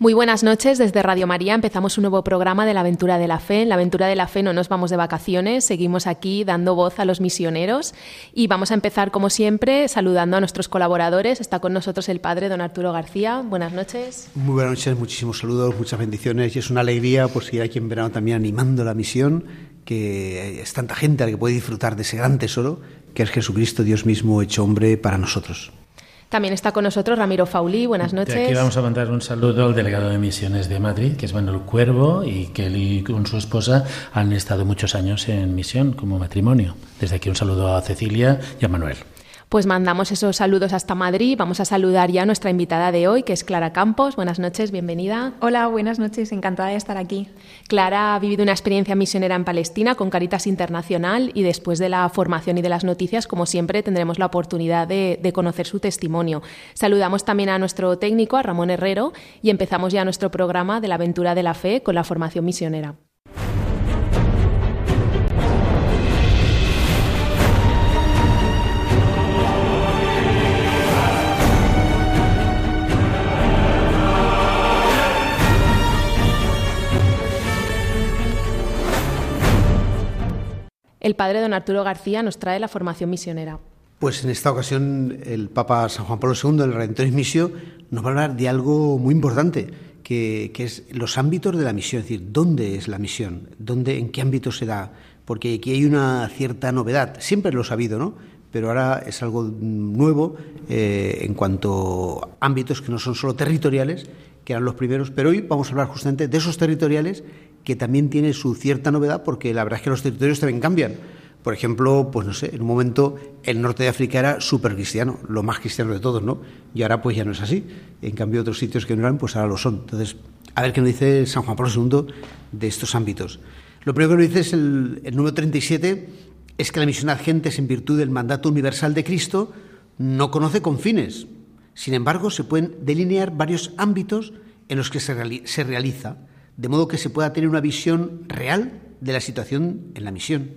Muy buenas noches, desde Radio María empezamos un nuevo programa de la Aventura de la Fe. En la Aventura de la Fe no nos vamos de vacaciones, seguimos aquí dando voz a los misioneros y vamos a empezar como siempre saludando a nuestros colaboradores. Está con nosotros el padre don Arturo García. Buenas noches. Muy buenas noches, muchísimos saludos, muchas bendiciones y es una alegría por seguir aquí en verano también animando la misión, que es tanta gente a la que puede disfrutar de ese gran tesoro que es Jesucristo, Dios mismo hecho hombre para nosotros. También está con nosotros Ramiro Faulí. Buenas noches. De aquí vamos a mandar un saludo al delegado de misiones de Madrid, que es Manuel Cuervo, y que él y con su esposa han estado muchos años en misión como matrimonio. Desde aquí un saludo a Cecilia y a Manuel. Pues mandamos esos saludos hasta Madrid. Vamos a saludar ya a nuestra invitada de hoy, que es Clara Campos. Buenas noches, bienvenida. Hola, buenas noches, encantada de estar aquí. Clara ha vivido una experiencia misionera en Palestina con Caritas Internacional y después de la formación y de las noticias, como siempre, tendremos la oportunidad de, de conocer su testimonio. Saludamos también a nuestro técnico, a Ramón Herrero, y empezamos ya nuestro programa de la aventura de la fe con la formación misionera. El padre don Arturo García nos trae la formación misionera. Pues en esta ocasión el Papa San Juan Pablo II, el Redentor Misio, nos va a hablar de algo muy importante, que, que, es los ámbitos de la misión, es decir, dónde es la misión, dónde, en qué ámbito se da, porque aquí hay una cierta novedad, siempre lo he sabido, ¿no? Pero ahora es algo nuevo eh, en cuanto a ámbitos que no son solo territoriales, que eran los primeros, pero hoy vamos a hablar justamente de esos territoriales que también tiene su cierta novedad porque la verdad es que los territorios también cambian. Por ejemplo, pues no sé, en un momento el norte de África era súper cristiano, lo más cristiano de todos, ¿no? Y ahora pues ya no es así. En cambio, otros sitios que no eran, pues ahora lo son. Entonces, a ver qué nos dice San Juan Pablo II de estos ámbitos. Lo primero que nos dice es el, número 37, es que la misión a gentes en virtud del mandato universal de Cristo no conoce confines. Sin embargo, se pueden delinear varios ámbitos en los que se realiza de modo que se pueda tener una visión real de la situación en la misión.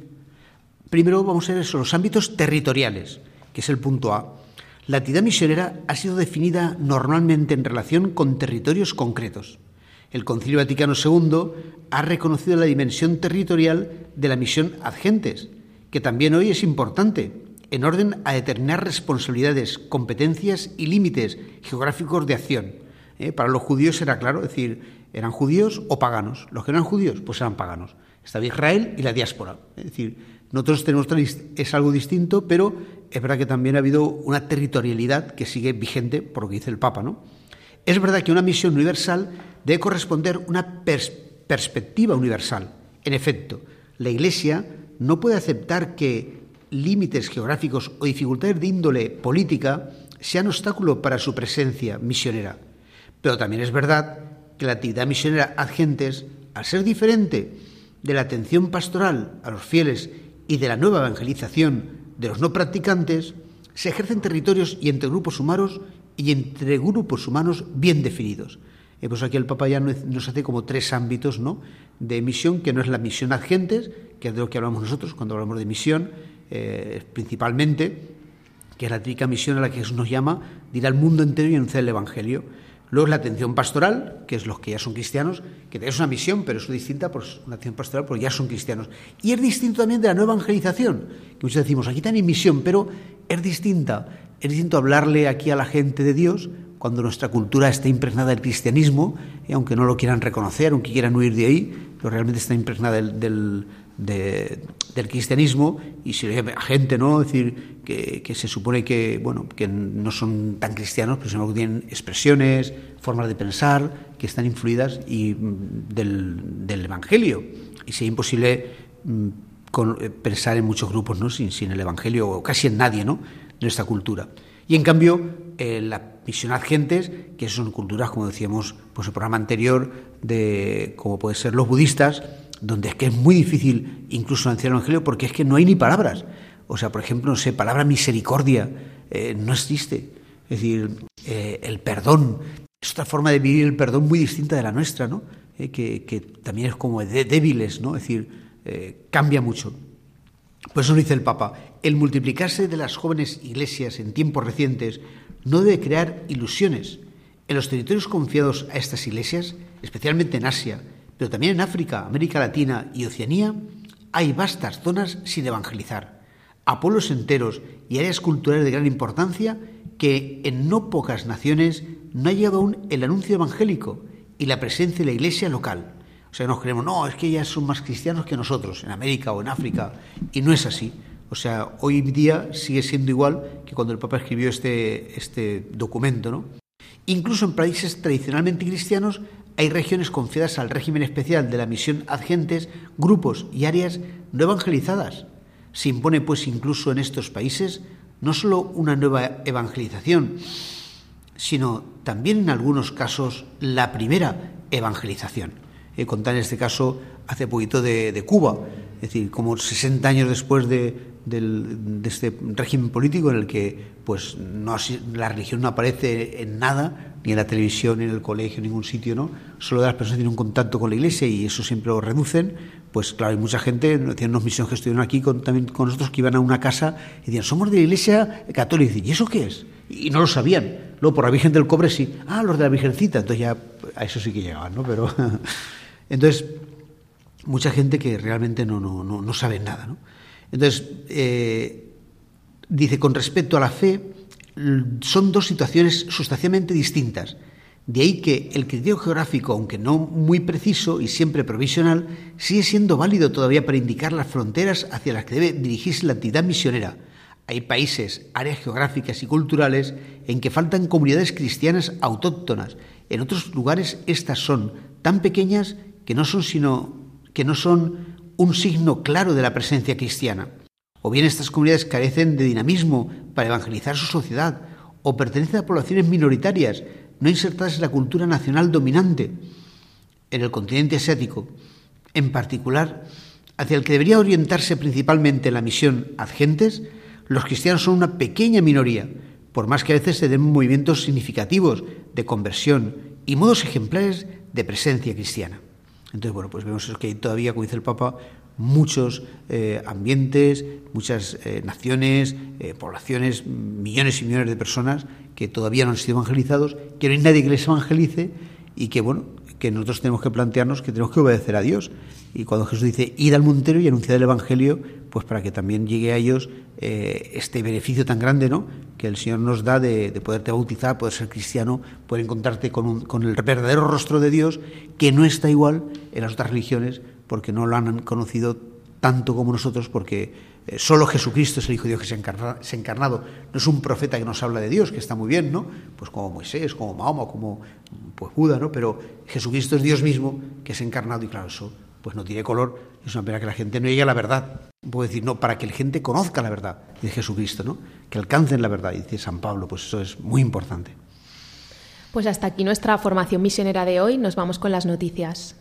Primero vamos a ver eso, los ámbitos territoriales, que es el punto A. La actividad misionera ha sido definida normalmente en relación con territorios concretos. El Concilio Vaticano II ha reconocido la dimensión territorial de la misión ad gentes, que también hoy es importante, en orden a determinar responsabilidades, competencias y límites geográficos de acción. ¿Eh? Para los judíos era claro, es decir, eran judíos o paganos. Los que no eran judíos, pues eran paganos. Estaba Israel y la diáspora. Es decir, nosotros tenemos es algo distinto, pero es verdad que también ha habido una territorialidad que sigue vigente por lo que dice el Papa, ¿no? Es verdad que una misión universal debe corresponder una pers perspectiva universal. En efecto, la Iglesia no puede aceptar que límites geográficos o dificultades de índole política sean obstáculo para su presencia misionera. Pero también es verdad que la actividad misionera ad gentes, al ser diferente de la atención pastoral a los fieles y de la nueva evangelización de los no practicantes, se ejerce en territorios y entre grupos humanos y entre grupos humanos bien definidos. Eh, pues aquí el Papa ya nos hace como tres ámbitos ¿no? de misión, que no es la misión ad gentes, que es de lo que hablamos nosotros cuando hablamos de misión, eh, principalmente, que es la típica misión a la que Jesús nos llama, de ir al mundo entero y anunciar el Evangelio. Luego es la atención pastoral, que es los que ya son cristianos, que es una misión, pero es distinta, pues una atención pastoral, porque ya son cristianos. Y es distinto también de la nueva evangelización, que muchos decimos, aquí también misión, pero es distinta. Es distinto hablarle aquí a la gente de Dios cuando nuestra cultura está impregnada del cristianismo, y aunque no lo quieran reconocer, aunque quieran huir de ahí, pero realmente está impregnada del, del, de, del cristianismo y si a gente, ¿no? Es decir, que, se supone que, bueno, que no son tan cristianos, pero sino que tienen expresiones, formas de pensar que están influidas y, del, del Evangelio. Y sería imposible con, pensar en muchos grupos, ¿no? Sin, sin el Evangelio, o casi en nadie, ¿no? De nuestra cultura. Y en cambio, eh, la misión gentes, que son culturas, como decíamos, pues el programa anterior, de como puede ser los budistas, donde es que es muy difícil incluso anunciar el Evangelio porque es que no hay ni palabras. O sea, por ejemplo, no sé, palabra misericordia eh, no existe. Es decir, eh, el perdón es otra forma de vivir el perdón muy distinta de la nuestra, ¿no? Eh, que, también es como débiles, ¿no? Es decir, cambia mucho. Por eso dice el Papa, el multiplicarse de las jóvenes iglesias en tiempos recientes no debe crear ilusiones. En los territorios confiados a estas iglesias, especialmente en Asia, pero también en África, América Latina y Oceanía, hay vastas zonas sin evangelizar, a pueblos enteros y áreas culturales de gran importancia que en no pocas naciones no ha llegado aún el anuncio evangélico y la presencia de la iglesia local. O sea, nos creemos, no, es que ellas son más cristianos que nosotros, en América o en África, y no es así. O sea, hoy día sigue siendo igual que cuando el Papa escribió este, este documento, ¿no? Incluso en países tradicionalmente cristianos hay regiones confiadas al régimen especial de la misión agentes, grupos y áreas no evangelizadas. Se impone, pues, incluso en estos países no solo una nueva evangelización, sino también en algunos casos la primera evangelización. He contado en este caso hace poquito de, Cuba, es decir, como 60 años después de, este régimen político en el que pues no, la religión no aparece en nada, ni en la televisión, ni en el colegio, en ningún sitio, ¿no? Solo las personas tienen un contacto con la iglesia y eso siempre lo reducen. Pues claro, hay mucha gente, tienen unos misiones que estuvieron aquí con, también con nosotros que iban a una casa y decían, somos de la iglesia católica. ¿Y eso qué es? Y no lo sabían. Luego por la Virgen del Cobre sí. Ah, los de la Virgencita. Entonces ya a eso sí que llegaban, ¿no? Pero entonces mucha gente que realmente no, no, no, no sabe nada, ¿no? Entonces, eh, dice, con respecto a la fe, son dos situaciones sustancialmente distintas. De ahí que el criterio geográfico, aunque no muy preciso y siempre provisional, sigue siendo válido todavía para indicar las fronteras hacia las que debe dirigirse la actividad misionera. Hay países, áreas geográficas y culturales en que faltan comunidades cristianas autóctonas. En otros lugares estas son tan pequeñas que no son sino que no son un signo claro de la presencia cristiana. O bien estas comunidades carecen de dinamismo para evangelizar su sociedad, o pertenecen a poblaciones minoritarias, no insertadas en la cultura nacional dominante en el continente asiático, en particular, hacia el que debería orientarse principalmente la misión Adgentes, los cristianos son una pequeña minoría, por más que a veces se den movimientos significativos de conversión y modos ejemplares de presencia cristiana. Entonces, bueno, pues vemos que hay todavía, como dice el Papa, muchos eh, ambientes, muchas eh, naciones, eh, poblaciones, millones y millones de personas que todavía no han sido evangelizados, que no hay nadie que les evangelice y que, bueno, que nosotros tenemos que plantearnos que tenemos que obedecer a Dios. Y cuando Jesús dice, ir al montero y anunciar el Evangelio, pues para que también llegue a ellos este beneficio tan grande, ¿no?, que el Señor nos da de, poderte bautizar, poder ser cristiano, poder encontrarte con, con el verdadero rostro de Dios, que no está igual en las otras religiones, porque no lo han conocido tanto como nosotros, porque eh, solo Jesucristo es el Hijo de Dios que se ha, encarnado. No es un profeta que nos habla de Dios, que está muy bien, ¿no? Pues como Moisés, como Mahoma, como pues Buda, ¿no? Pero Jesucristo es Dios mismo que se ha encarnado y claro, eso pues no tiene color. Es una pena que la gente no llegue a la verdad. Puedo decir, no, para que la gente conozca la verdad de Jesucristo, ¿no? Que alcancen la verdad, dice San Pablo, pues eso es muy importante. Pues hasta aquí nuestra formación misionera de hoy. Nos vamos con las noticias.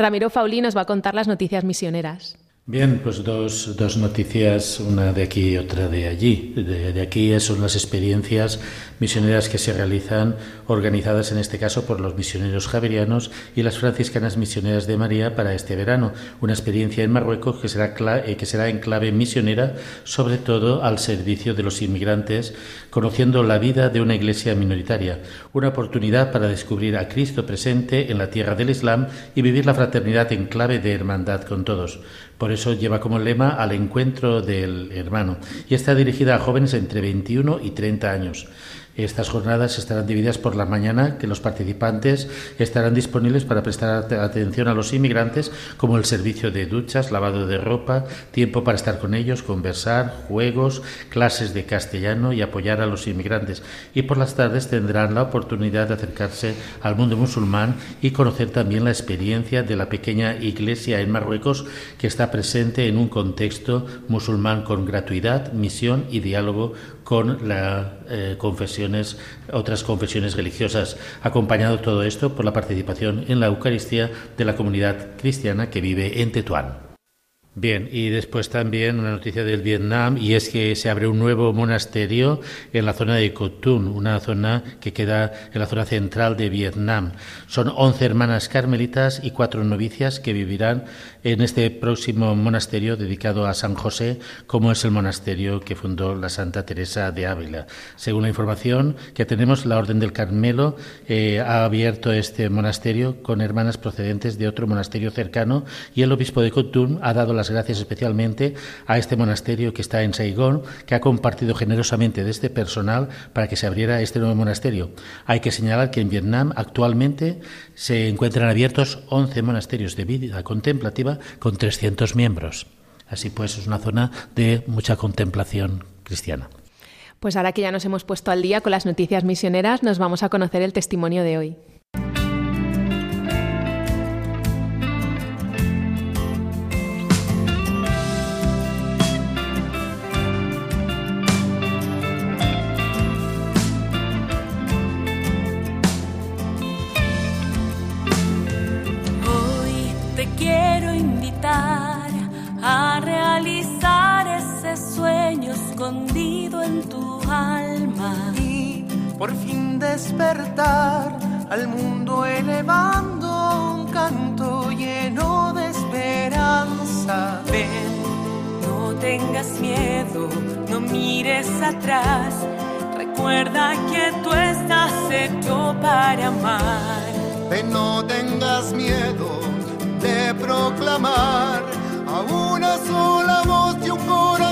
Ramiro Fauli nos va a contar las noticias misioneras. Bien, pues dos, dos, noticias, una de aquí y otra de allí. De, aquí son las experiencias misioneras que se realizan, organizadas en este caso por los misioneros javerianos y las franciscanas misioneras de María para este verano. Una experiencia en Marruecos que será, eh, que será en clave misionera, sobre todo al servicio de los inmigrantes, conociendo la vida de una iglesia minoritaria. Una oportunidad para descubrir a Cristo presente en la tierra del Islam y vivir la fraternidad en clave de hermandad con todos. Por eso lleva como lema al encuentro del hermano y está dirigida a jóvenes entre 21 y 30 años. Estas jornadas estarán divididas por la mañana, que los participantes estarán disponibles para prestar atención a los inmigrantes, como el servicio de duchas, lavado de ropa, tiempo para estar con ellos, conversar, juegos, clases de castellano y apoyar a los inmigrantes. Y por las tardes tendrán la oportunidad de acercarse al mundo musulmán y conocer también la experiencia de la pequeña iglesia en Marruecos que está presente en un contexto musulmán con gratuidad, misión y diálogo con las eh, confesiones, otras confesiones religiosas, acompañado todo esto por la participación en la Eucaristía de la comunidad cristiana que vive en Tetuán. Bien, y después también una noticia del Vietnam y es que se abre un nuevo monasterio en la zona de Cotun, una zona que queda en la zona central de Vietnam. Son 11 hermanas carmelitas y cuatro novicias que vivirán en este próximo monasterio dedicado a San José, como es el monasterio que fundó la Santa Teresa de Ávila. Según la información que tenemos, la Orden del Carmelo eh, ha abierto este monasterio con hermanas procedentes de otro monasterio cercano y el obispo de Cotun ha dado las gracias especialmente a este monasterio que está en Saigón, que ha compartido generosamente de este personal para que se abriera este nuevo monasterio. Hay que señalar que en Vietnam actualmente se encuentran abiertos 11 monasterios de vida contemplativa con 300 miembros. Así pues, es una zona de mucha contemplación cristiana. Pues ahora que ya nos hemos puesto al día con las noticias misioneras, nos vamos a conocer el testimonio de hoy. En tu alma y por fin despertar al mundo elevando un canto lleno de esperanza. Ven, no tengas miedo, no mires atrás. Recuerda que tú estás hecho para amar. Ven, no tengas miedo de proclamar a una sola voz y un corazón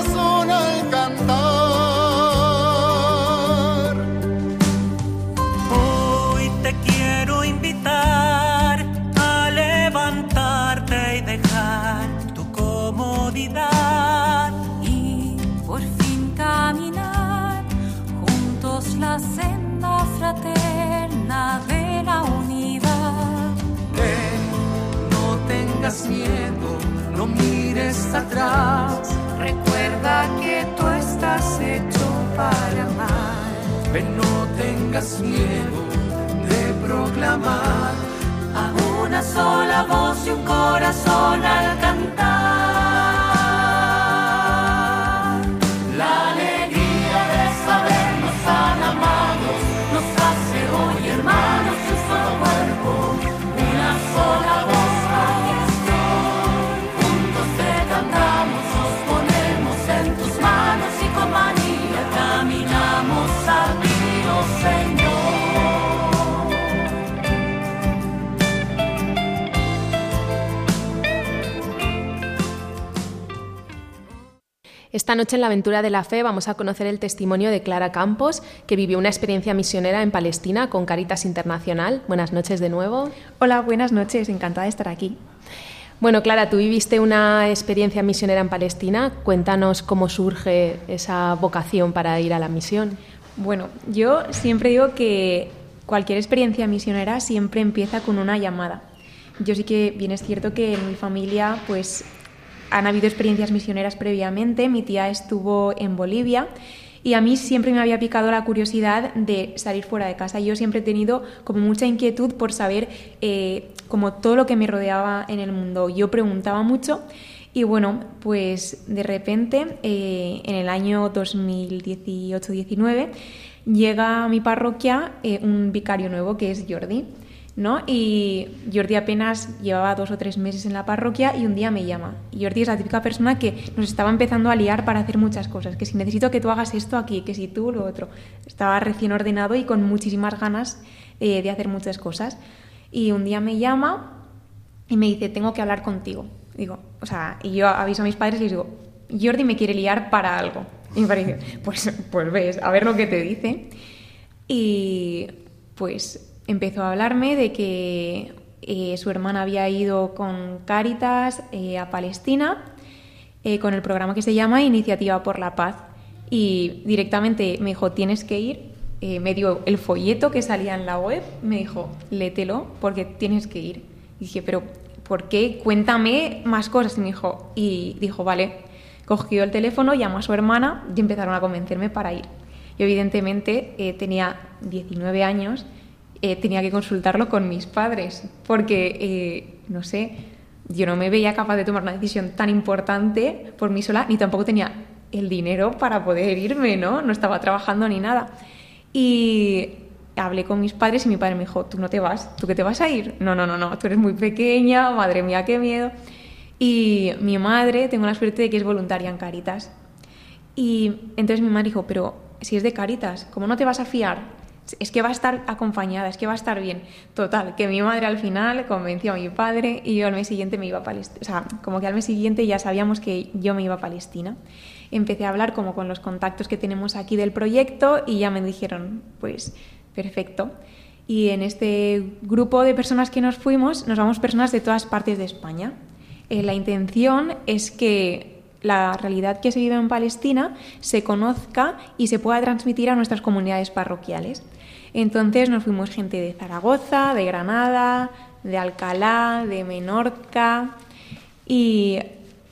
tengas miedo no mires atrás. Recuerda que tú estás hecho para amar. Ven, no tengas miedo de proclamar a una sola voz y un corazón al Esta noche en la aventura de la fe vamos a conocer el testimonio de Clara Campos, que vivió una experiencia misionera en Palestina con Caritas Internacional. Buenas noches de nuevo. Hola, buenas noches, encantada de estar aquí. Bueno, Clara, tú viviste una experiencia misionera en Palestina. Cuéntanos cómo surge esa vocación para ir a la misión. Bueno, yo siempre digo que cualquier experiencia misionera siempre empieza con una llamada. Yo sí que bien es cierto que en mi familia pues han habido experiencias misioneras previamente, mi tía estuvo en Bolivia y a mí siempre me había picado la curiosidad de salir fuera de casa. Yo siempre he tenido como mucha inquietud por saber eh, como todo lo que me rodeaba en el mundo. Yo preguntaba mucho y bueno, pues de repente eh, en el año 2018-19 llega a mi parroquia eh, un vicario nuevo que es Jordi. ¿No? Y Jordi apenas llevaba dos o tres meses en la parroquia y un día me llama. Y Jordi es la típica persona que nos estaba empezando a liar para hacer muchas cosas, que si necesito que tú hagas esto aquí, que si tú lo otro. Estaba recién ordenado y con muchísimas ganas eh, de hacer muchas cosas. Y un día me llama y me dice, tengo que hablar contigo. Digo, o sea, y yo aviso a mis padres y les digo, Jordi me quiere liar para algo. Y me parece, pues, pues ves, a ver lo que te dice. Y pues empezó a hablarme de que eh, su hermana había ido con Cáritas eh, a Palestina eh, con el programa que se llama Iniciativa por la Paz. Y directamente me dijo, tienes que ir. me dio el folleto que salía en la web, me dijo, lételo porque tienes que ir. Y dije, pero ¿por qué? Cuéntame más cosas. Y me dijo, y dijo, vale. Cogió el teléfono, llamó a su hermana y empezaron a convencerme para ir. Yo evidentemente tenía 19 años eh, tenía que consultarlo con mis padres, porque, eh, no sé, yo no me veía capaz de tomar una decisión tan importante por mí sola, ni tampoco tenía el dinero para poder irme, ¿no? No estaba trabajando ni nada. Y hablé con mis padres y mi padre me dijo, tú no te vas, tú que te vas a ir. No, no, no, no, tú eres muy pequeña, madre mía, qué miedo. Y mi madre, tengo la suerte de que es voluntaria en Caritas. Y entonces mi madre dijo, pero si es de Caritas, ¿cómo no te vas a fiar? Es que va a estar acompañada, es que va a estar bien. Total, que mi madre al final convenció a mi padre y yo al mes siguiente me iba a Palestina. O sea, como que al mes siguiente ya sabíamos que yo me iba a Palestina. Empecé a hablar como con los contactos que tenemos aquí del proyecto y ya me dijeron, pues, perfecto. Y en este grupo de personas que nos fuimos, nos vamos personas de todas partes de España. Eh, la intención es que la realidad que se vive en Palestina se conozca y se pueda transmitir a nuestras comunidades parroquiales. Entonces nos fuimos gente de Zaragoza, de Granada, de Alcalá, de Menorca y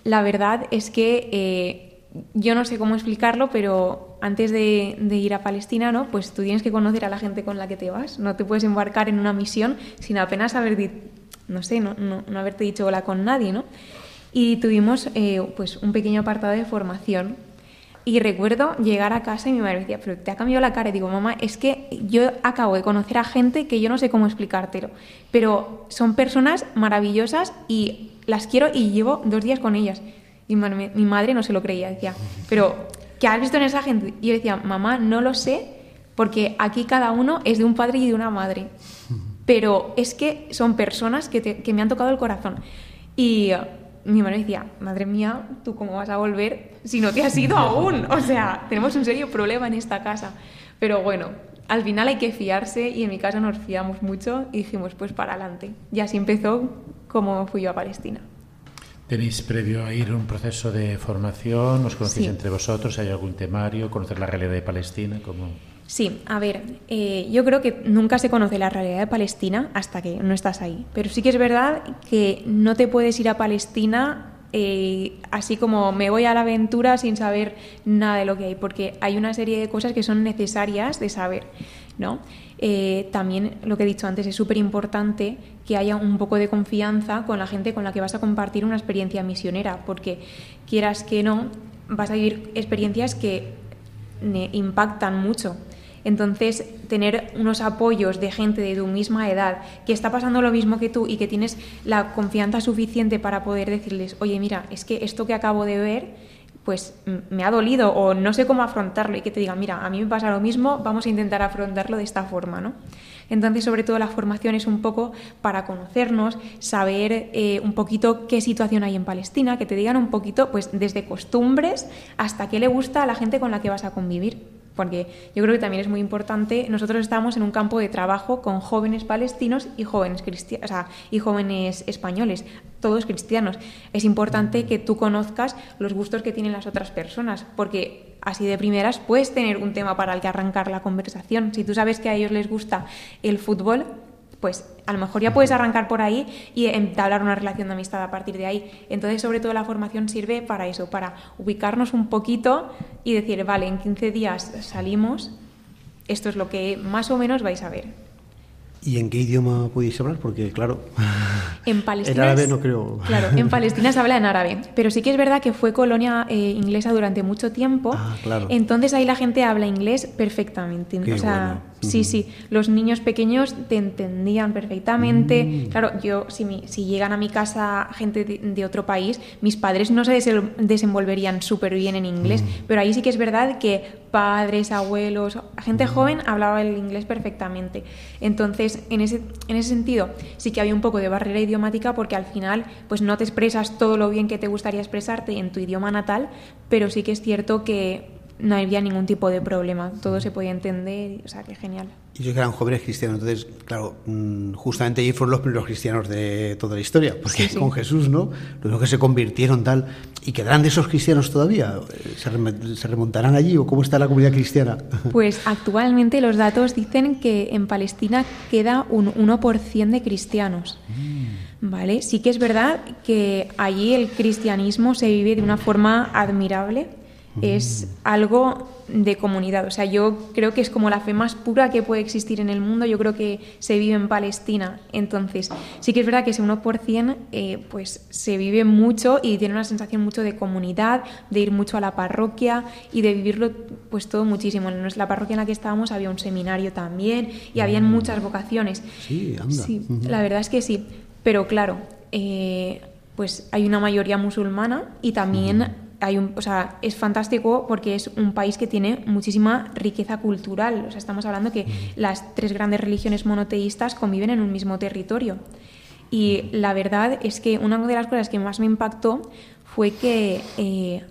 la verdad es que eh, yo no sé cómo explicarlo, pero antes de, ir a Palestina, ¿no? Pues tú tienes que conocer a la gente con la que te vas. No te puedes embarcar en una misión sin apenas haber, no sé, no, no, haberte dicho hola con nadie, ¿no? Y tuvimos eh, pues un pequeño apartado de formación y recuerdo llegar a casa y mi madre me decía, pero te ha cambiado la cara. Y digo, mamá, es que yo acabo de conocer a gente que yo no sé cómo explicártelo, pero son personas maravillosas y las quiero y llevo dos días con ellas. Y mi madre no se lo creía, decía, pero ¿qué has visto en esa gente? Y yo decía, mamá, no lo sé, porque aquí cada uno es de un padre y de una madre. Pero es que son personas que, que me han tocado el corazón. Y mi madre decía, madre mía, ¿tú cómo vas a volver si no te has ido aún? O sea, tenemos un serio problema en esta casa. Pero bueno, al final hay que fiarse y en mi casa nos fiamos mucho y dijimos, pues para adelante. Y así empezó como fui yo a Palestina. ¿Tenéis previo a ir un proceso de formación? ¿Os conocéis entre vosotros? ¿Hay algún temario? ¿Conocer la realidad de Palestina? ¿Cómo? Sí, a ver, eh, yo creo que nunca se conoce la realidad de Palestina hasta que no estás ahí. Pero sí que es verdad que no te puedes ir a Palestina eh, así como me voy a la aventura sin saber nada de lo que hay, porque hay una serie de cosas que son necesarias de saber. ¿no? Eh, también lo que he dicho antes es súper importante que haya un poco de confianza con la gente con la que vas a compartir una experiencia misionera, porque quieras que no, vas a vivir experiencias que impactan mucho. Entonces, tener unos apoyos de gente de tu misma edad que está pasando lo mismo que tú y que tienes la confianza suficiente para poder decirles, oye, mira, es que esto que acabo de ver, pues me ha dolido o no sé cómo afrontarlo y que te digan, mira, a mí me pasa lo mismo, vamos a intentar afrontarlo de esta forma, ¿no? Entonces, sobre todo, la formación es un poco para conocernos, saber eh, un poquito qué situación hay en Palestina, que te digan un poquito, pues desde costumbres hasta qué le gusta a la gente con la que vas a convivir porque yo creo que también es muy importante. Nosotros estamos en un campo de trabajo con jóvenes palestinos y jóvenes, o sea, y jóvenes españoles, todos cristianos. Es importante que tú conozcas los gustos que tienen las otras personas, porque así de primeras puedes tener un tema para el que arrancar la conversación. Si tú sabes que a ellos les gusta el fútbol, pues a lo mejor ya puedes arrancar por ahí y entablar una relación de amistad a partir de ahí. Entonces, sobre todo la formación sirve para eso, para ubicarnos un poquito y decir, vale, en 15 días salimos, esto es lo que más o menos vais a ver. ¿Y en qué idioma podéis hablar? Porque, claro, en Palestina. árabe no creo. Claro, en Palestina se habla en árabe. Pero sí que es verdad que fue colonia eh, inglesa durante mucho tiempo. Ah, claro. Entonces ahí la gente habla inglés perfectamente. o sea, sí, sí. Los niños pequeños te entendían perfectamente. Mm. Claro, yo, si, si llegan a mi casa gente de, otro país, mis padres no se desenvolverían súper bien en inglés. Mm. Pero ahí sí que es verdad que padres, abuelos, gente joven hablaba el inglés perfectamente. Entonces, en ese, en ese sentido, sí que había un poco de barrera idiomática porque al final pues no te expresas todo lo bien que te gustaría expresarte en tu idioma natal, pero sí que es cierto que no había ningún tipo de problema, todo se podía entender, o sea, que genial. Y ellos eran jóvenes cristianos, entonces, claro, mm, justamente ellos fueron los primeros cristianos de toda la historia, porque con Jesús, ¿no? Luego que se convirtieron tal, y quedarán de esos cristianos todavía, ¿Se, remontarán allí o cómo está la comunidad cristiana? Pues actualmente los datos dicen que en Palestina queda un 1% de cristianos. Mm. ¿Vale? Sí que es verdad que allí el cristianismo se vive de una forma admirable es algo de comunidad. O sea, yo creo que es como la fe más pura que puede existir en el mundo. Yo creo que se vive en Palestina. Entonces, sí que es verdad que ese 1% eh, pues se vive mucho y tiene una sensación mucho de comunidad, de ir mucho a la parroquia y de vivirlo pues todo muchísimo. En la parroquia en la que estábamos había un seminario también y habían mm. muchas vocaciones. Sí, anda. Sí, la verdad es que sí. Pero claro, eh, pues hay una mayoría musulmana y también hay un, o sea, es fantástico porque es un país que tiene muchísima riqueza cultural. O sea, estamos hablando que las tres grandes religiones monoteístas conviven en un mismo territorio. Y la verdad es que una de las cosas que más me impactó fue que eh,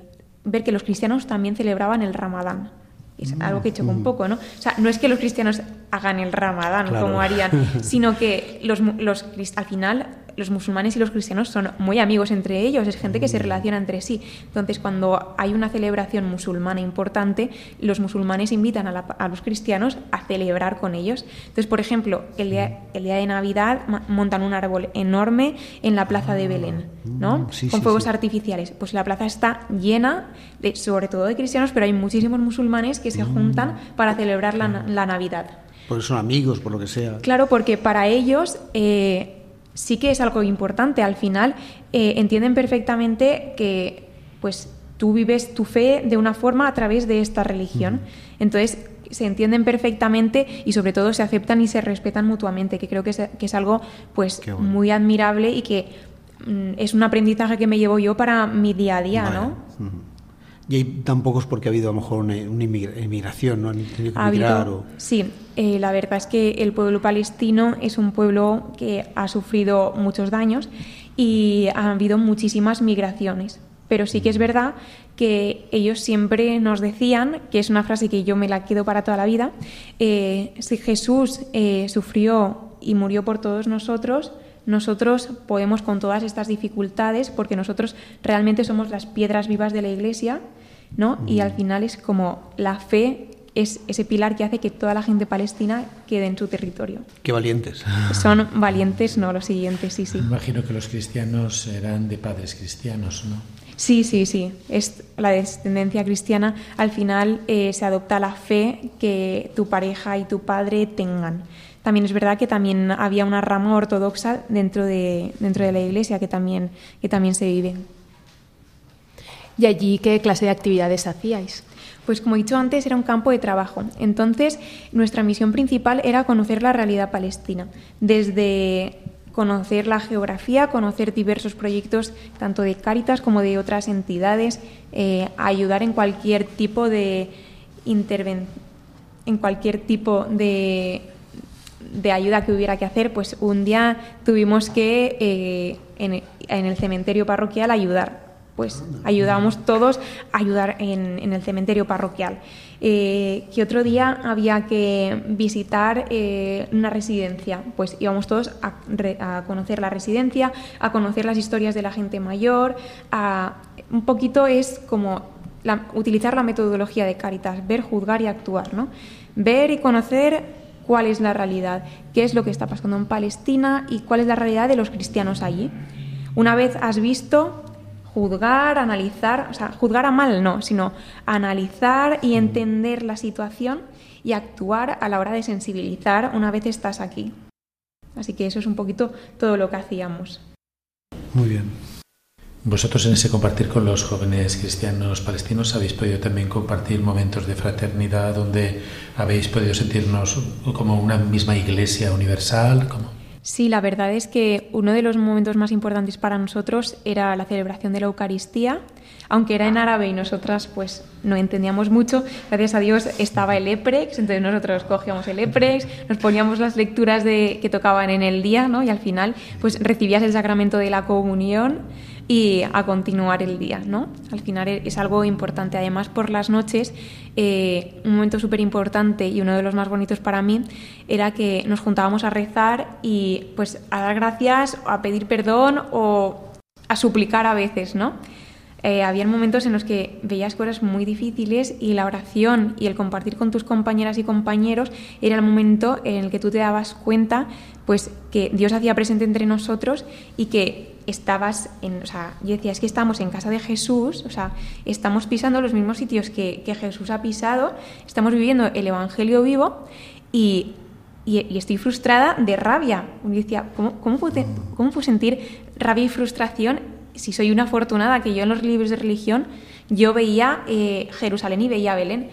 ver que los cristianos también celebraban el Ramadán. Es algo que chocó un poco, ¿no? O sea, no es que los cristianos hagan el Ramadán como harían, sino que los, los, al final los musulmanes y los cristianos son muy amigos entre ellos, es gente que se relaciona entre sí. Entonces, cuando hay una celebración musulmana importante, los musulmanes invitan a, los cristianos a celebrar con ellos. Entonces, por ejemplo, el día, el día de Navidad montan un árbol enorme en la plaza de Belén, ¿no? Mm, con fuegos artificiales. Pues la plaza está llena, de, sobre todo de cristianos, pero hay muchísimos musulmanes que se mm. juntan para celebrar la, la Navidad. Porque son amigos, por lo que sea. Claro, porque para ellos eh, sí que es algo importante. Al final eh, entienden perfectamente que pues tú vives tu fe de una forma a través de esta religión. Entonces se entienden perfectamente y sobre todo se aceptan y se respetan mutuamente, que creo que es, algo pues muy admirable y que mm, es un aprendizaje que me llevo yo para mi día a día, ¿no? Y hay tan pocos porque ha habido a lo mejor una, inmigración, ¿no? Han tenido que emigrar Sí, eh, la verdad es que el pueblo palestino es un pueblo que ha sufrido muchos daños y ha habido muchísimas migraciones. Pero sí que es verdad que ellos siempre nos decían, que es una frase que yo me la quedo para toda la vida, eh, si Jesús eh, sufrió y murió por todos nosotros, nosotros podemos con todas estas dificultades, porque nosotros realmente somos las piedras vivas de la Iglesia, ¿no? Y al final es como la fe es ese pilar que hace que toda la gente palestina quede en su territorio. Qué valientes. Son valientes, no, los siguientes, sí, sí. imagino que los cristianos eran de padres cristianos, ¿no? Sí, sí, sí. Es la descendencia cristiana. Al final eh, se adopta la fe que tu pareja y tu padre tengan. También es verdad que también había una rama ortodoxa dentro de, dentro de la iglesia que también, que también se vive. ¿Y allí qué clase de actividades hacíais? Pues como he dicho antes, era un campo de trabajo. Entonces, nuestra misión principal era conocer la realidad palestina, desde conocer la geografía, conocer diversos proyectos tanto de Cáritas como de otras entidades, eh, ayudar en cualquier tipo de intervención, en cualquier tipo de de ayuda que hubiera que hacer, pues un día tuvimos que eh, en, el cementerio parroquial ayudar. Pues ayudábamos todos a ayudar en, el cementerio parroquial. Eh, que otro día había que visitar eh, una residencia. Pues íbamos todos a, conocer la residencia, a conocer las historias de la gente mayor. A, un poquito es como utilizar la metodología de Caritas, ver, juzgar y actuar. ¿no? Ver y conocer cuál es la realidad, qué es lo que está pasando en Palestina y cuál es la realidad de los cristianos allí. Una vez has visto, juzgar, analizar, o sea, juzgar a mal no, sino analizar y entender la situación y actuar a la hora de sensibilizar una vez estás aquí. Así que eso es un poquito todo lo que hacíamos. Muy bien. Vosotros en ese compartir con los jóvenes cristianos palestinos habéis podido también compartir momentos de fraternidad donde habéis podido sentirnos como una misma iglesia universal. Sí, la verdad es que uno de los momentos más importantes para nosotros era la celebración de la Eucaristía. aunque era en árabe y nosotras pues no entendíamos mucho, gracias a Dios estaba el EPREX, entonces nosotros cogíamos el EPREX, nos poníamos las lecturas de, que tocaban en el día, ¿no? Y al final pues recibías el sacramento de la comunión y a continuar el día, ¿no? Al final es algo importante. Además, por las noches, eh, un momento súper importante y uno de los más bonitos para mí era que nos juntábamos a rezar y pues a dar gracias, a pedir perdón o a suplicar a veces, ¿no? Eh, momentos en los que veías cosas muy difíciles y la oración y el compartir con tus compañeras y compañeros era el momento en el que tú te dabas cuenta pues que Dios hacía presente entre nosotros y que estabas en, o sea, yo decía, es que estamos en casa de Jesús, o sea, estamos pisando los mismos sitios que, Jesús ha pisado, estamos viviendo el Evangelio vivo y, estoy frustrada de rabia. Y decía, ¿cómo, cómo, ¿cómo puedo sentir rabia y frustración si soy una afortunada que yo en los libros de religión yo veía eh, Jerusalén y veía Belén,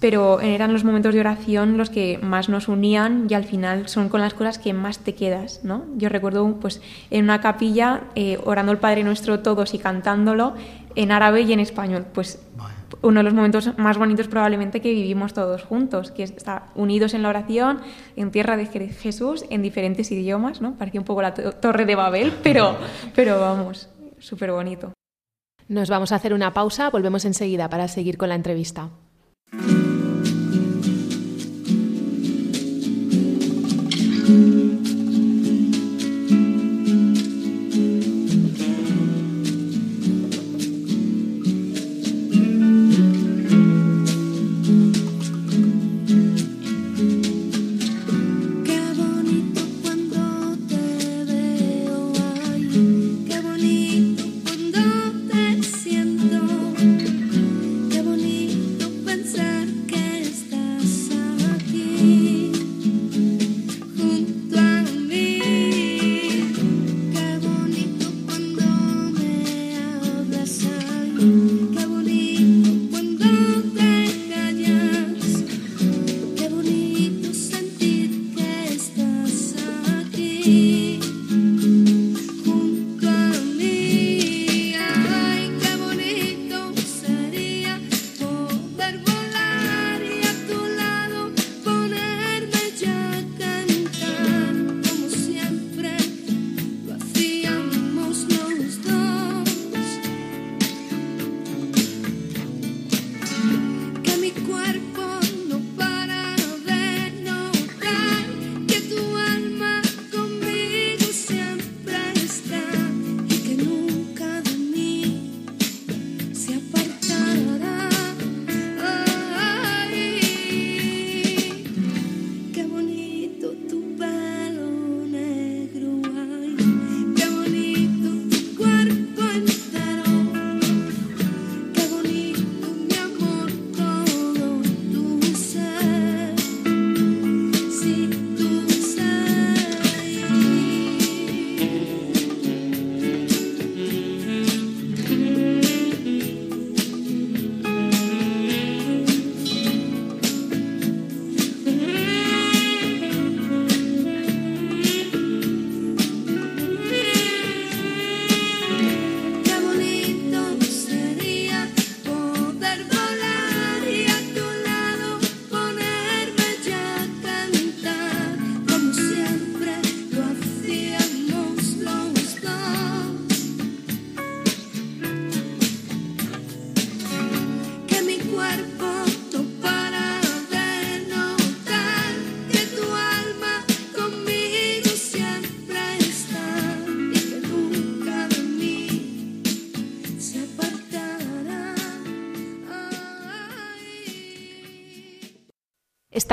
pero eran los momentos de oración los que más nos unían y al final son con las cosas que más te quedas, ¿no? Yo recuerdo pues en una capilla eh, orando el Padre Nuestro todos y cantándolo en árabe y en español, pues uno de los momentos más bonitos probablemente que vivimos todos juntos, que está unidos en la oración, en tierra de Jesús, en diferentes idiomas, ¿no? Parecía un poco la torre de Babel, pero, pero vamos, súper bonito. Nos vamos a hacer una pausa, volvemos enseguida para seguir con la entrevista.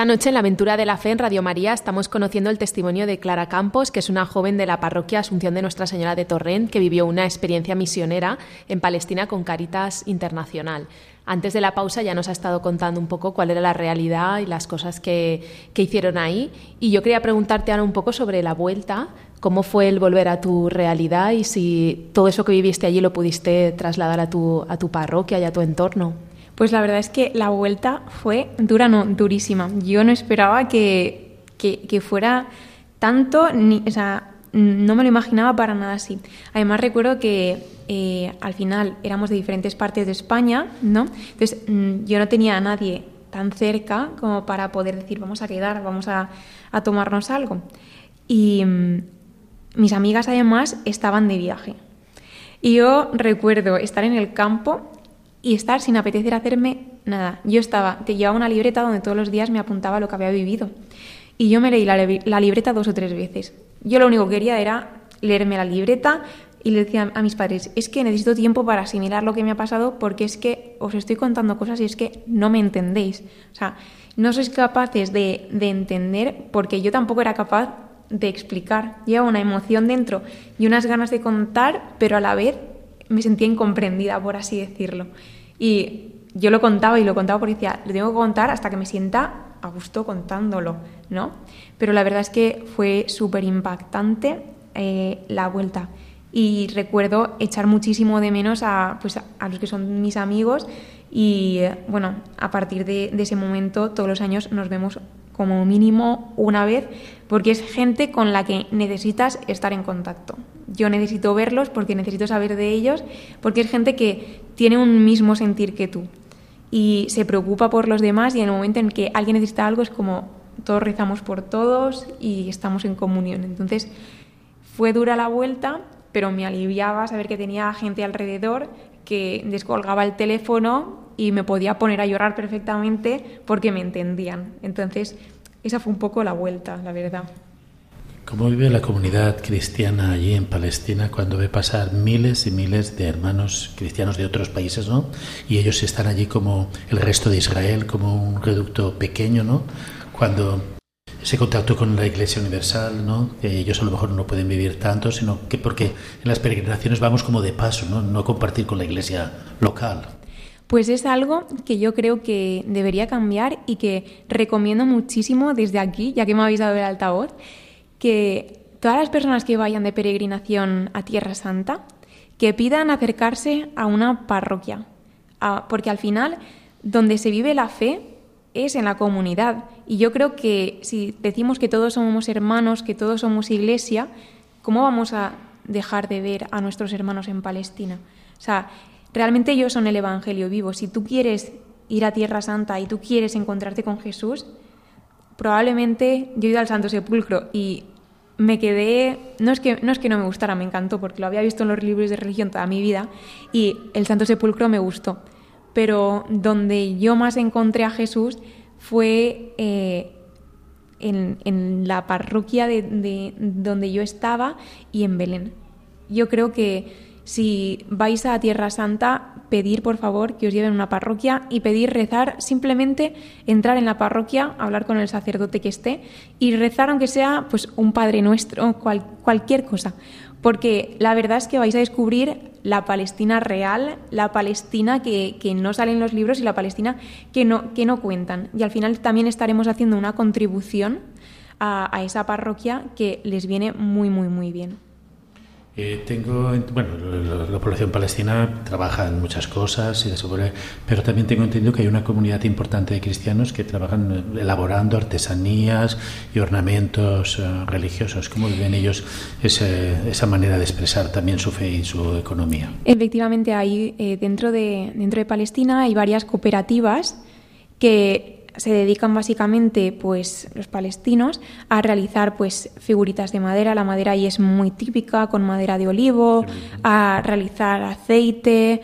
Esta noche en la aventura de la fe en Radio María estamos conociendo el testimonio de Clara Campos, que es una joven de la parroquia Asunción de Nuestra Señora de Torrent que vivió una experiencia misionera en Palestina con Caritas Internacional. Antes de la pausa ya nos ha estado contando un poco cuál era la realidad y las cosas que, hicieron ahí. Y yo quería preguntarte ahora un poco sobre la vuelta, cómo fue el volver a tu realidad y si todo eso que viviste allí lo pudiste trasladar a tu, a tu parroquia y a tu entorno. Pues la verdad es que la vuelta fue dura, no, durísima. Yo no esperaba que, que, fuera tanto, ni, o sea, no me lo imaginaba para nada así. Además recuerdo que eh, al final éramos de diferentes partes de España, ¿no? Entonces mm, yo no tenía a nadie tan cerca como para poder decir vamos a quedar, vamos a, tomarnos algo. Y mm, mis amigas además estaban de viaje. Y yo recuerdo estar en el campo y estar sin apetecer hacerme nada. Yo estaba, te llevaba una libreta donde todos los días me apuntaba lo que había vivido. Y yo me leí la, libreta dos o tres veces. Yo lo único que quería era leerme la libreta y le decía a mis padres, es que necesito tiempo para asimilar lo que me ha pasado porque es que os estoy contando cosas y es que no me entendéis. O sea, no sois capaces de, de entender porque yo tampoco era capaz de explicar. Llevaba una emoción dentro y unas ganas de contar, pero a la vez me sentía incomprendida, por así decirlo. Y yo lo contaba y lo contaba porque decía, lo tengo que contar hasta que me sienta a gusto contándolo, ¿no? Pero la verdad es que fue súper impactante eh, la vuelta. Y recuerdo echar muchísimo de menos a, pues, a los que son mis amigos y bueno, a partir de, de ese momento todos los años nos vemos como mínimo una vez porque es gente con la que necesitas estar en contacto. Yo necesito verlos porque necesito saber de ellos, porque es gente que tiene un mismo sentir que tú y se preocupa por los demás y en el momento en que alguien necesita algo es como todos rezamos por todos y estamos en comunión. Entonces fue dura la vuelta, pero me aliviaba saber que tenía gente alrededor que descolgaba el teléfono y me podía poner a llorar perfectamente porque me entendían. Entonces esa fue un poco la vuelta, la verdad. ¿Cómo vive la comunidad cristiana allí en Palestina cuando ve pasar miles y miles de hermanos cristianos de otros países, ¿no? Y ellos están allí como el resto de Israel, como un reducto pequeño, ¿no? Cuando ese contacto con la Iglesia Universal, ¿no? ellos a lo mejor no pueden vivir tanto, sino que porque en las peregrinaciones vamos como de paso, ¿no? No compartir con la Iglesia local. Pues es algo que yo creo que debería cambiar y que recomiendo muchísimo desde aquí, ya que me habéis dado el altavoz, que todas las personas que vayan de peregrinación a Tierra Santa, que pidan acercarse a una parroquia, porque al final donde se vive la fe es en la comunidad. Y yo creo que si decimos que todos somos hermanos, que todos somos iglesia, ¿cómo vamos a dejar de ver a nuestros hermanos en Palestina? O sea, realmente ellos son el Evangelio vivo. Si tú quieres ir a Tierra Santa y tú quieres encontrarte con Jesús, probablemente yo he ido al Santo Sepulcro y me quedé, no es, que, no es que no me gustara, me encantó porque lo había visto en los libros de religión toda mi vida y el Santo Sepulcro me gustó. Pero donde yo más encontré a Jesús fue eh, en, la parroquia de, donde yo estaba y en Belén. Yo creo que si vais a Tierra Santa, pedir por favor que os lleven a una parroquia y pedir rezar, simplemente entrar en la parroquia, hablar con el sacerdote que esté y rezar aunque sea pues un Padre Nuestro, cualquier cosa. Porque la verdad es que vais a descubrir la Palestina real, la Palestina que, no sale en los libros y la Palestina que no, que no cuentan. Y al final también estaremos haciendo una contribución a esa parroquia que les viene muy, muy, muy bien. Eh, tengo, bueno, la, población palestina trabaja en muchas cosas, pero también tengo entendido que hay una comunidad importante de cristianos que trabajan elaborando artesanías y ornamentos eh, religiosos. ¿Cómo viven ellos esa manera de expresar también su fe y su economía? Efectivamente, hay eh, dentro, de, dentro de Palestina hay varias cooperativas que se dedican básicamente pues los palestinos a realizar pues figuritas de madera. La madera ahí es muy típica con madera de olivo a realizar aceite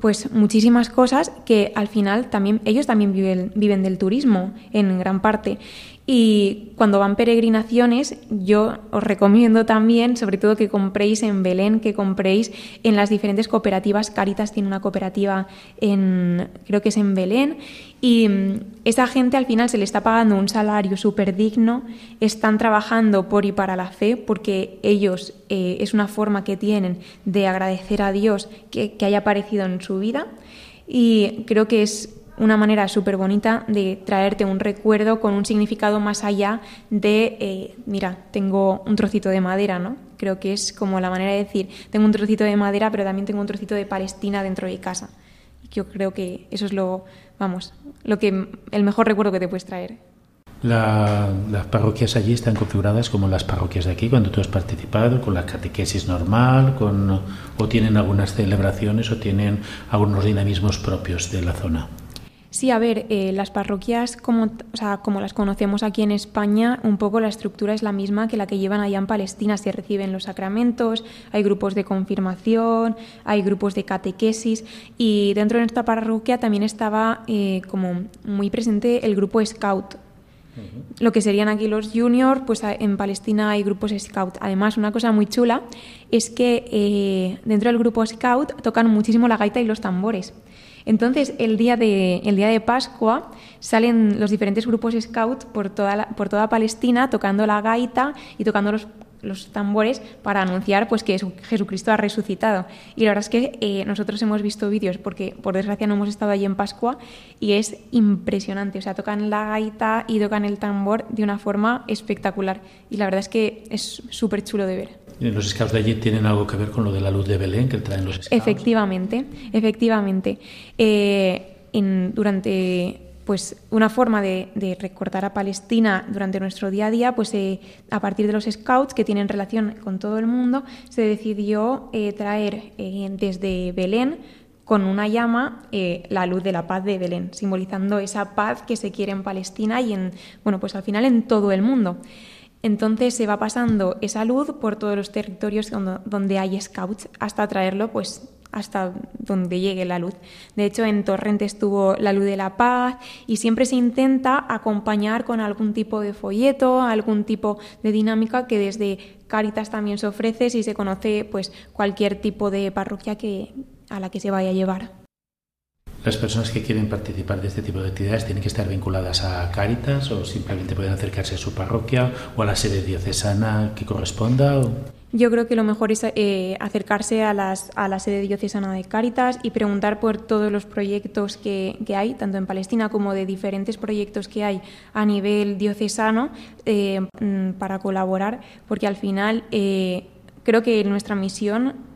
pues muchísimas cosas que al final también ellos también viven, viven del turismo en gran parte. Y cuando van peregrinaciones, yo os recomiendo también, sobre todo que compréis en Belén, que compréis en las diferentes cooperativas. Caritas tiene una cooperativa en, creo que es en Belén, y mm, esa gente al final se le está pagando un salario súper digno, están trabajando por y para la fe, porque ellos eh, es una forma que tienen de agradecer a Dios que, haya aparecido en su vida. Y creo que es una manera súper bonita de traerte un recuerdo con un significado más allá de, eh, mira, tengo un trocito de madera, ¿no? Creo que es como la manera de decir, tengo un trocito de madera, pero también tengo un trocito de Palestina dentro de casa. Yo creo que eso es lo, vamos, lo que el mejor recuerdo que te puedes traer. las parroquias allí están configuradas como las parroquias de aquí, cuando tú has participado, con la catequesis normal, con, o tienen algunas celebraciones o tienen algunos dinamismos propios de la zona. Sí, a ver, eh, las parroquias como, o sea, como las conocemos aquí en España, un poco la estructura es la misma que la que llevan allá en Palestina. Se reciben los sacramentos, hay grupos de confirmación, hay grupos de catequesis y dentro de nuestra parroquia también estaba eh, como muy presente el grupo Scout. Lo que serían aquí los juniors, pues en Palestina hay grupos Scout. Además, una cosa muy chula es que eh, dentro del grupo Scout tocan muchísimo la gaita y los tambores. Entonces, el día de, el día de Pascua salen los diferentes grupos scout por toda, por toda Palestina tocando la gaita y tocando los, tambores para anunciar pues, que Jesucristo ha resucitado. Y la verdad es que eh, nosotros hemos visto vídeos, porque por desgracia no hemos estado allí en Pascua, y es impresionante. O sea, tocan la gaita y tocan el tambor de una forma espectacular. Y la verdad es que es súper chulo de ver. ¿Los scouts de allí tienen algo que ver con lo de la luz de Belén que traen los scouts? Efectivamente, efectivamente. Eh, durante pues una forma de, recordar a Palestina durante nuestro día a día, pues eh, a partir de los scouts que tienen relación con todo el mundo, se decidió eh, traer desde Belén con una llama la luz de la paz de Belén, simbolizando esa paz que se quiere en Palestina y en bueno pues al final en todo el mundo. Entonces se va pasando esa luz por todos los territorios donde hay scouts hasta traerlo pues hasta donde llegue la luz. De hecho, en Torrente estuvo la luz de la paz y siempre se intenta acompañar con algún tipo de folleto, algún tipo de dinámica que desde Caritas también se ofrece si se conoce pues cualquier tipo de parroquia a la que se vaya a llevar. ¿Las personas que quieren participar de este tipo de actividades tienen que estar vinculadas a Cáritas o simplemente pueden acercarse a su parroquia o a la sede diocesana que corresponda? Yo creo que lo mejor es eh, acercarse a, las, a, la sede diocesana de Cáritas y preguntar por todos los proyectos que, que, hay, tanto en Palestina como de diferentes proyectos que hay a nivel diocesano, eh, mm, para colaborar, porque al final eh, creo que nuestra misión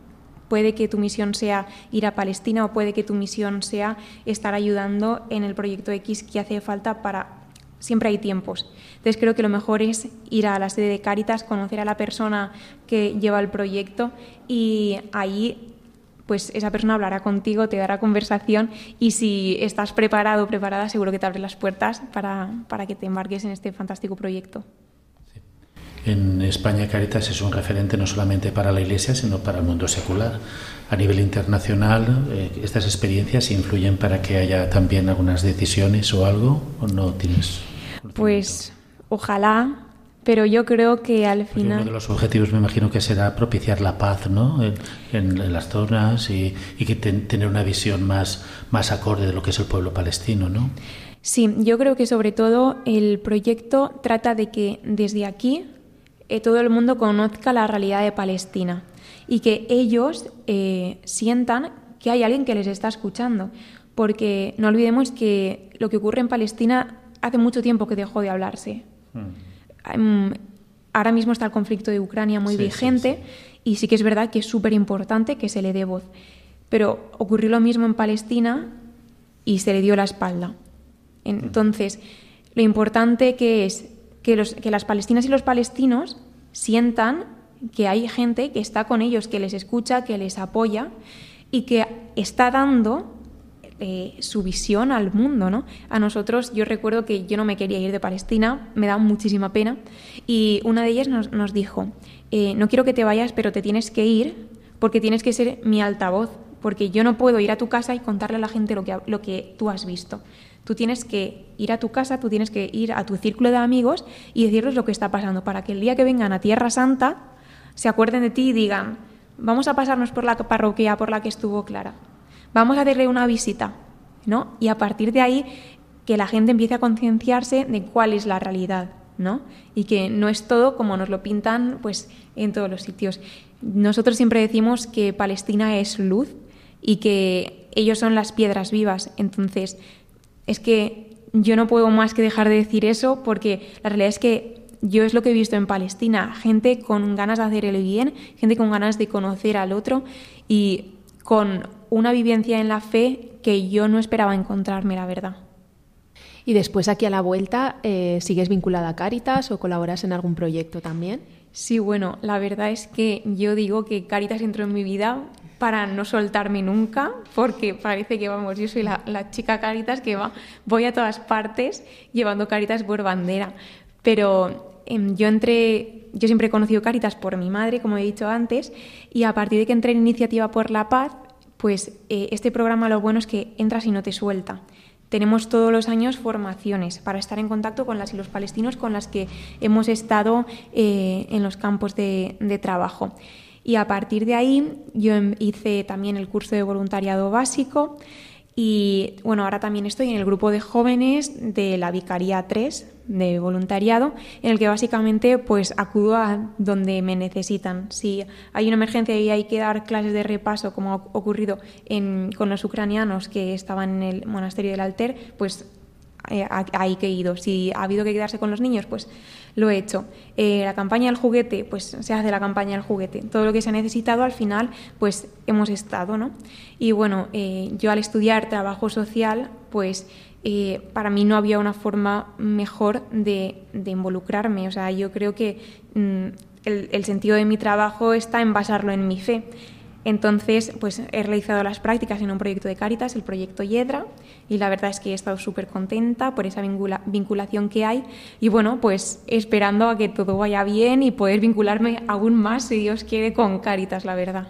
Puede que tu misión sea ir a Palestina o puede que tu misión sea estar ayudando en el proyecto X que hace falta para... Siempre hay tiempos. Entonces creo que lo mejor es ir a la sede de Cáritas, conocer a la persona que lleva el proyecto y ahí pues esa persona hablará contigo, te dará conversación y si estás preparado o preparada seguro que te abre las puertas para, para que te embarques en este fantástico proyecto. En España Caritas es un referente no solamente para la Iglesia, sino para el mundo secular. A nivel internacional, eh, ¿estas experiencias influyen para que haya también algunas decisiones o algo? ¿O no tienes? Pues ojalá, pero yo creo que al final... uno de los objetivos me imagino que será propiciar la paz ¿no? en, las zonas y, que tener una visión más, más acorde de lo que es el pueblo palestino, ¿no? Sí, yo creo que sobre todo el proyecto trata de que desde aquí todo el mundo conozca la realidad de Palestina y que ellos eh, sientan que hay alguien que les está escuchando. Porque no olvidemos que lo que ocurre en Palestina hace mucho tiempo que dejó de hablarse. Hmm. Em, ahora mismo está el conflicto de Ucrania muy vigente y sí que es verdad que es súper importante que se le dé voz. Pero ocurrió lo mismo en Palestina y se le dio la espalda. Entonces, lo importante que es que, las palestinas y los palestinos sientan que hay gente que está con ellos, que les escucha, que les apoya y que está dando eh, su visión al mundo, ¿no? A nosotros, yo recuerdo que yo no me quería ir de Palestina, me da muchísima pena, y una de ellas nos, dijo, eh, no quiero que te vayas, pero te tienes que ir porque tienes que ser mi altavoz, porque yo no puedo ir a tu casa y contarle a la gente lo que, lo que tú has visto. Tú tienes que ir a tu casa, tú tienes que ir a tu círculo de amigos y decirles lo que está pasando para que el día que vengan a Tierra Santa se acuerden de ti y digan, vamos a pasarnos por la parroquia por la que estuvo Clara, vamos a darle una visita, ¿no? Y a partir de ahí que la gente empiece a concienciarse de cuál es la realidad, ¿no? Y que no es todo como nos lo pintan pues en todos los sitios. Nosotros siempre decimos que Palestina es luz y que ellos son las piedras vivas, entonces es que yo no puedo más que dejar de decir eso porque la realidad es que yo es lo que he visto en Palestina, gente con ganas de hacer el bien, gente con ganas de conocer al otro y con una vivencia en la fe que yo no esperaba encontrarme, la verdad. Y después aquí a la vuelta, eh, ¿sigues vinculada a Caritas o colaboras en algún proyecto también? Sí, bueno, la verdad es que yo digo que Caritas entró en mi vida para no soltarme nunca, porque parece que, vamos, yo soy la, chica Caritas que va, voy a todas partes llevando Caritas por bandera. Pero em, yo entré, yo siempre he conocido Caritas por mi madre, como he dicho antes, y a partir de que entré en Iniciativa por la Paz, pues eh, este programa lo bueno es que entras y no te suelta. Tenemos todos los años formaciones para estar en contacto con las y los palestinos con las que hemos estado eh, en los campos de, de trabajo. Y a partir de ahí yo em, hice también el curso de voluntariado básico y bueno, ahora también estoy en el grupo de jóvenes de la Vicaría 3 de voluntariado, en el que básicamente pues acudo a donde me necesitan. Si hay una emergencia y hay que dar clases de repaso, como ha ocurrido con los ucranianos que estaban en el monasterio del Alter, pues eh, ahí que he ido. Si ha habido que quedarse con los niños, pues lo he hecho. Eh, la campaña del juguete, pues se hace la campaña del juguete. Todo lo que se ha necesitado, al final, pues hemos estado, ¿no? Y bueno, eh, yo al estudiar trabajo social, pues para mí no había una forma mejor de, involucrarme. O sea, yo creo que mm, el sentido de mi trabajo está en basarlo en mi fe. Entonces, pues he realizado las prácticas en un proyecto de Cáritas, el proyecto Yedra, y la verdad es que he estado súper contenta por esa vinculación que hay y bueno, pues esperando a que todo vaya bien y poder vincularme aún más, si Dios quiere, con Cáritas, la verdad.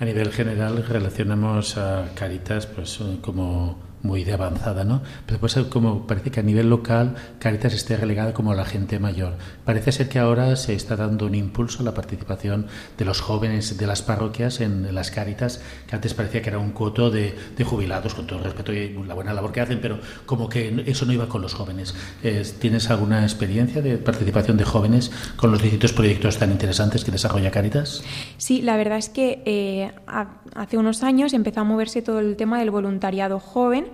A nivel general relacionamos a Cáritas pues como muy de avanzada, ¿no? Pero pues como parece que a nivel local Caritas esté relegada como la gente mayor. Parece ser que ahora se está dando un impulso a la participación de los jóvenes de las parroquias en, las Caritas, que antes parecía que era un coto de, jubilados, con todo el respeto y la buena labor que hacen, pero como que eso no iba con los jóvenes. ¿Tienes alguna experiencia de participación de jóvenes con los distintos proyectos tan interesantes que desarrolla Caritas? Sí, la verdad es que eh, hace unos años empezó a moverse todo el tema del voluntariado joven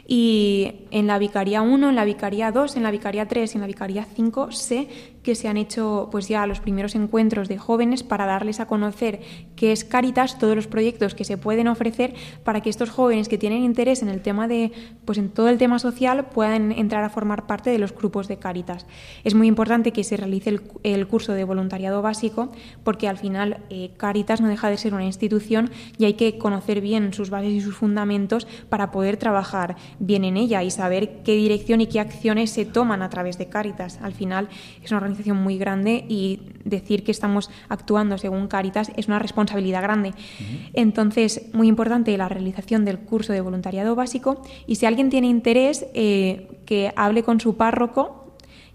y en la Vicaría 1, en la Vicaría 2, en la Vicaría 3 y en la Vicaría 5 sé que se han hecho pues ya los primeros encuentros de jóvenes para darles a conocer qué es Caritas, todos los proyectos que se pueden ofrecer para que estos jóvenes que tienen interés en el tema de pues en todo el tema social puedan entrar a formar parte de los grupos de Caritas. Es muy importante que se realice el, curso de voluntariado básico porque al final eh, Caritas no deja de ser una institución y hay que conocer bien sus bases y sus fundamentos para poder trabajar bien en ella y saber qué dirección y qué acciones se toman a través de Caritas. Al final es una muy grande y decir que estamos actuando según Caritas es una responsabilidad grande. Entonces, muy importante la realización del curso de voluntariado básico y si alguien tiene interés, eh, que hable con su párroco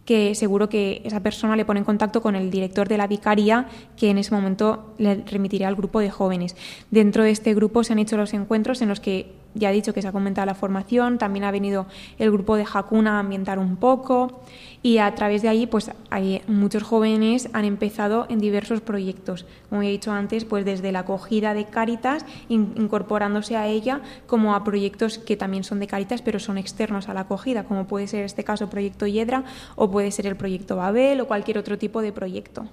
que seguro que esa persona le pone en contacto con el director de la vicaría, que en ese momento le remitirá al grupo de jóvenes. Dentro de este grupo se han hecho los encuentros en los que ya he dicho que se ha comentado la formación, también ha venido el grupo de Hakuna a ambientar un poco y a través de ahí pues muchos jóvenes han empezado en diversos proyectos. Como he dicho antes pues desde la acogida de Caritas incorporándose a ella como a proyectos que también son de Caritas pero son externos a la acogida como puede ser este caso proyecto Yedra o puede ser el proyecto Babel o cualquier otro tipo de proyecto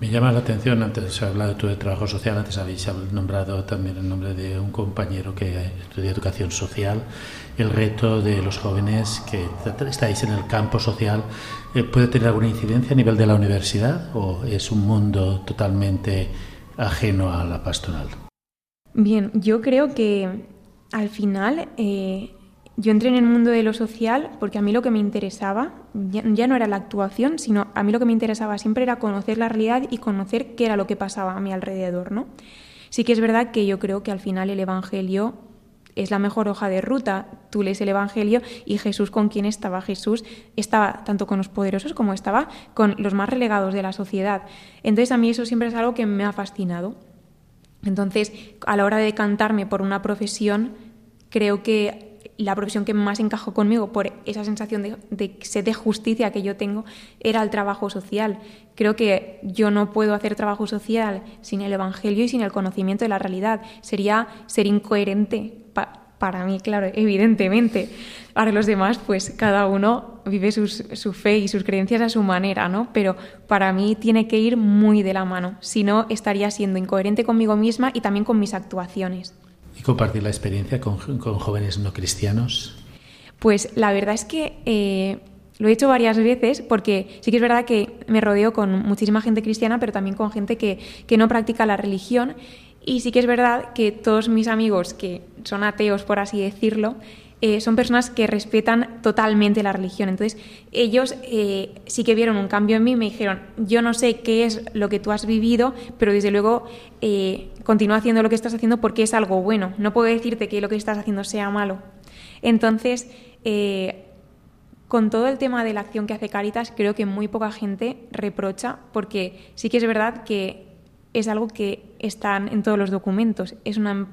me llama la atención, antes ha hablado de tu trabajo social, antes habéis nombrado también el nombre de un compañero que estudia educación social, el reto de los jóvenes que estáis en el campo social, eh, ¿puede tener alguna incidencia a nivel de la universidad o es un mundo totalmente ajeno a la pastoral? Bien, yo creo que al final eh, yo entré en el mundo de lo social porque a mí lo que me interesaba ya, no era la actuación, sino a mí lo que me interesaba siempre era conocer la realidad y conocer qué era lo que pasaba a mi alrededor, ¿no? Sí que es verdad que yo creo que al final el Evangelio es la mejor hoja de ruta. Tú lees el Evangelio y Jesús con quién estaba. Jesús estaba tanto con los poderosos como estaba con los más relegados de la sociedad. Entonces a mí eso siempre es algo que me ha fascinado. Entonces, a la hora de decantarme por una profesión, creo que la profesión que más encajó conmigo por esa sensación de, sed de justicia que yo tengo era el trabajo social. Creo que yo no puedo hacer trabajo social sin el Evangelio y sin el conocimiento de la realidad. Sería ser incoherente para mí, claro, evidentemente. Para los demás, pues cada uno vive su fe y sus creencias a su manera, ¿no? Pero para mí tiene que ir muy de la mano. Si no, estaría siendo incoherente conmigo misma y también con mis actuaciones compartir la experiencia con, jóvenes no cristianos? Pues la verdad es que eh, lo he hecho varias veces porque sí que es verdad que me rodeo con muchísima gente cristiana, pero también con gente que, que no practica la religión. Y sí que es verdad que todos mis amigos que son ateos, por así decirlo, eh, son personas que respetan totalmente la religión. Entonces, ellos eh, sí que vieron un cambio en mí me dijeron, yo no sé qué es lo que tú has vivido, pero desde luego eh, continúa haciendo lo que estás haciendo porque es algo bueno. No puedo decirte que lo que estás haciendo sea malo. Entonces, con todo el tema de la acción que hace Caritas, creo que muy poca gente reprocha, porque sí que es verdad que es algo que está en todos los documentos. Es una,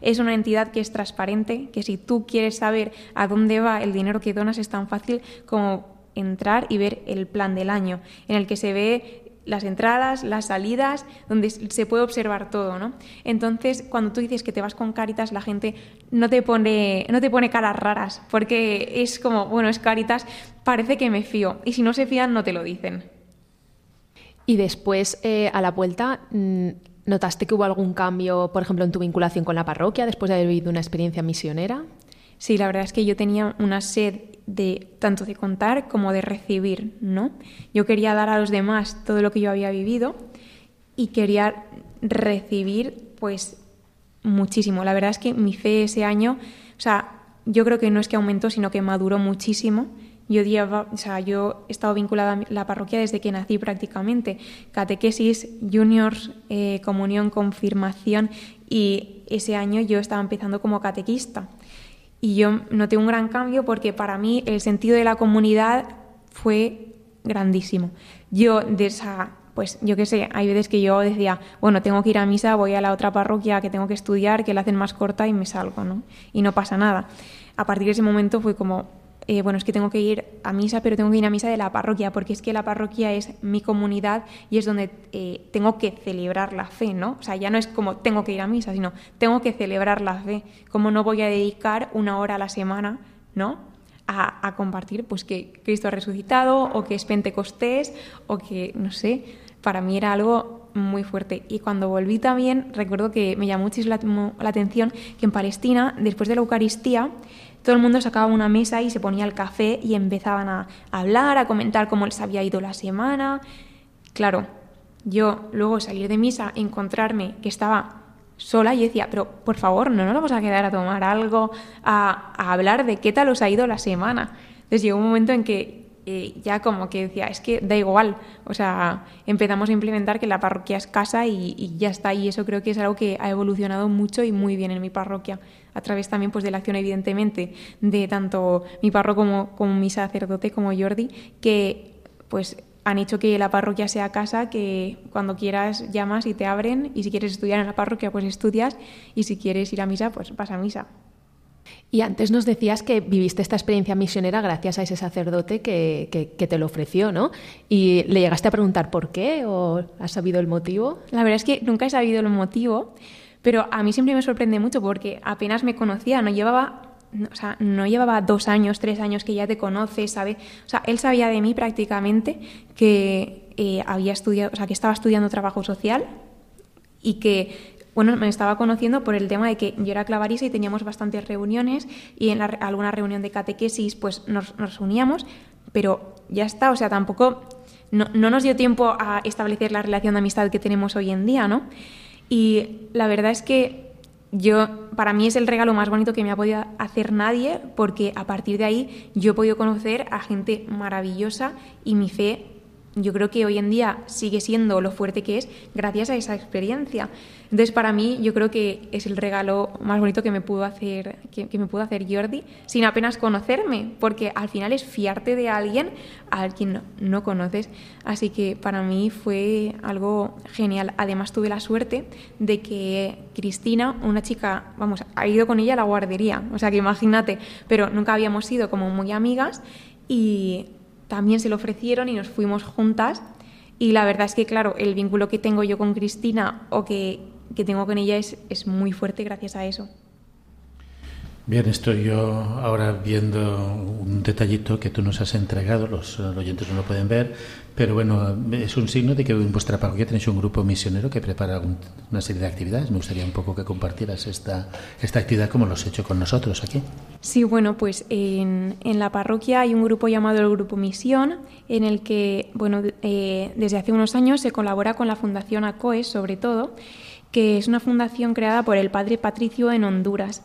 es una entidad que es transparente, que si tú quieres saber a dónde va el dinero que donas es tan fácil como entrar y ver el plan del año, en el que se ve las entradas, las salidas, donde se puede observar todo, ¿no? Entonces, cuando tú dices que te vas con Caritas, la gente no te pone, no te pone caras raras, porque es como, bueno, es Caritas, parece que me fío, y si no se fían, no te lo dicen. Y después, eh, a la vuelta, mm, ¿notaste que hubo algún cambio, por ejemplo, en tu vinculación con la parroquia después de haber vivido una experiencia misionera? Sí, la verdad es que yo tenía una sed de tanto de contar como de recibir, ¿no? Yo quería dar a los demás todo lo que yo había vivido y quería recibir, pues, muchísimo. La verdad es que mi fe ese año, o sea, yo creo que no es que aumentó, sino que maduró muchísimo yo, o sea, yo he estado vinculada a la parroquia desde que nací prácticamente. Catequesis, juniors, eh, comunión, confirmación y ese año yo estaba empezando como catequista. Y yo noté un gran cambio porque para mí el sentido de la comunidad fue grandísimo. Yo de esa pues yo qué sé, hay veces que yo decía, bueno, tengo que ir a misa, voy a la otra parroquia que tengo que estudiar, que la hacen más corta y me salgo, ¿no? Y no pasa nada. A partir de ese momento fue como, eh, bueno, es que tengo que ir a misa, pero tengo que ir a misa de la parroquia, porque es que la parroquia es mi comunidad y es donde eh, tengo que celebrar la fe, ¿no? O sea, ya no es como tengo que ir a misa, sino tengo que celebrar la fe. Como no voy a dedicar una hora a la semana, ¿no? A, compartir, pues que Cristo ha resucitado, o que es Pentecostés, o que, no sé, para mí era algo muy fuerte. Y cuando volví también, recuerdo que me llamó muchísimo la atención que en Palestina, después de la Eucaristía, todo el mundo sacaba una mesa y se ponía el café y empezaban a hablar, a comentar cómo les había ido la semana. Claro, yo luego salir de misa, encontrarme que estaba sola y decía, pero por favor, no nos vamos a quedar a tomar algo, a, hablar de qué tal os ha ido la semana. Entonces llegó un momento en que eh, ya como que decía, es que da igual, o sea, empezamos a implementar que la parroquia es casa y, ya está, y eso creo que es algo que ha evolucionado mucho y muy bien en mi parroquia, a través también pues de la acción evidentemente de tanto mi párroco como, como mi sacerdote como Jordi, que pues han hecho que la parroquia sea casa, que cuando quieras llamas y te abren, y si quieres estudiar en la parroquia pues estudias, y si quieres ir a misa pues vas a misa. Y antes nos decías que viviste esta experiencia misionera gracias a ese sacerdote que, te lo ofreció, ¿no? ¿Y le llegaste a preguntar por qué o has sabido el motivo? La verdad es que nunca he sabido el motivo, pero a mí siempre me sorprende mucho porque apenas me conocía, no llevaba o sea, no llevaba dos años, tres años que ya te conoce, sabe, o sea, él sabía de mí prácticamente que eh, había estudiado, o sea, que estaba estudiando trabajo social y que bueno, me estaba conociendo por el tema de que yo era clavarisa y teníamos bastantes reuniones y en alguna reunión de catequesis pues nos, nos uníamos, pero ya está, o sea, tampoco no, no, nos dio tiempo a establecer la relación de amistad que tenemos hoy en día, ¿no? Y la verdad es que yo, para mí es el regalo más bonito que me ha podido hacer nadie, porque a partir de ahí yo he podido conocer a gente maravillosa y mi fe yo creo que hoy en día sigue siendo lo fuerte que es gracias a esa experiencia. Entonces, para mí, yo creo que es el regalo más bonito que me pudo hacer, que, me pudo hacer Jordi, sin apenas conocerme, porque al final es fiarte de alguien a quien no, conoces. Así que para mí fue algo genial. Además, tuve la suerte de que Cristina, una chica, vamos, ha ido con ella a la guardería, o sea que imagínate, pero nunca habíamos sido como muy amigas y también se lo ofrecieron y nos fuimos juntas. Y la verdad es que, claro, el vínculo que tengo yo con Cristina o que, tengo con ella es, es muy fuerte gracias a eso. Bien, estoy yo ahora viendo un detallito que tú nos has entregado, los, oyentes no lo pueden ver, pero bueno, es un signo de que en vuestra parroquia tenéis un grupo misionero que prepara una serie de actividades. Me gustaría un poco que compartieras esta, esta actividad como lo has hecho con nosotros aquí. Sí, bueno, pues en, en la parroquia hay un grupo llamado el Grupo Misión, en el que, bueno, eh, desde hace unos años se colabora con la Fundación ACOES, sobre todo, que es una fundación creada por el padre Patricio en Honduras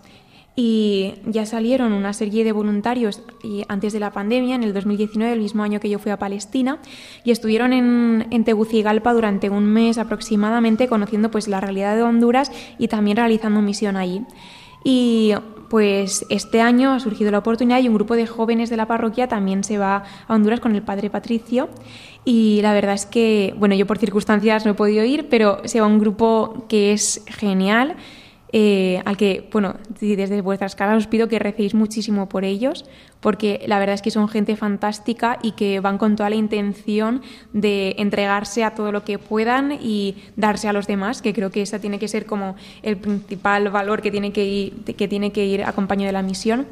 y ya salieron una serie de voluntarios antes de la pandemia, en el 2019, el mismo año que yo fui a Palestina, y estuvieron en, en Tegucigalpa durante un mes aproximadamente conociendo pues la realidad de Honduras y también realizando misión allí. Y pues este año ha surgido la oportunidad y un grupo de jóvenes de la parroquia también se va a Honduras con el padre Patricio. Y la verdad es que, bueno, yo por circunstancias no he podido ir, pero se va un grupo que es genial eh, al que, bueno, desde vuestras casas os pido que recéis muchísimo por ellos, porque la verdad es que son gente fantástica y que van con toda la intención de entregarse a todo lo que puedan y darse a los demás, que creo que esa tiene que ser como el principal valor que tiene que ir, que tiene que ir acompañado de la misión.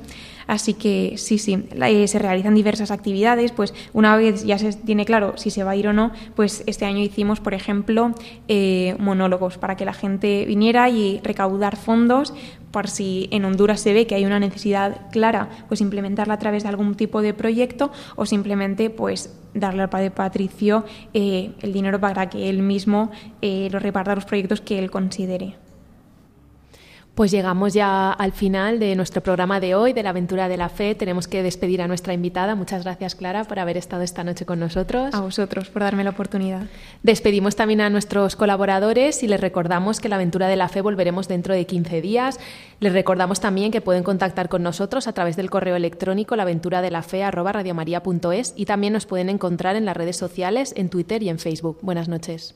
Así que sí, sí, eh, se realizan diversas actividades, pues una vez ya se tiene claro si se va a ir o no, pues este año hicimos, por ejemplo, eh, monólogos para que la gente viniera y recaudar fondos por si en Honduras se ve que hay una necesidad clara, pues implementarla a través de algún tipo de proyecto o simplemente pues darle al padre Patricio eh, el dinero para que él mismo lo reparta a los proyectos que él considere. Pues llegamos ya al final de nuestro programa de hoy, de la aventura de la fe. Tenemos que despedir a nuestra invitada. Muchas gracias, Clara, por haber estado esta noche con nosotros. A vosotros, por darme la oportunidad. Despedimos también a nuestros colaboradores y les recordamos que la aventura de la fe volveremos dentro de 15 días. Les recordamos también que pueden contactar con nosotros a través del correo electrónico laventuradelafe.es y también nos pueden encontrar en las redes sociales, en Twitter y en Facebook. Buenas noches.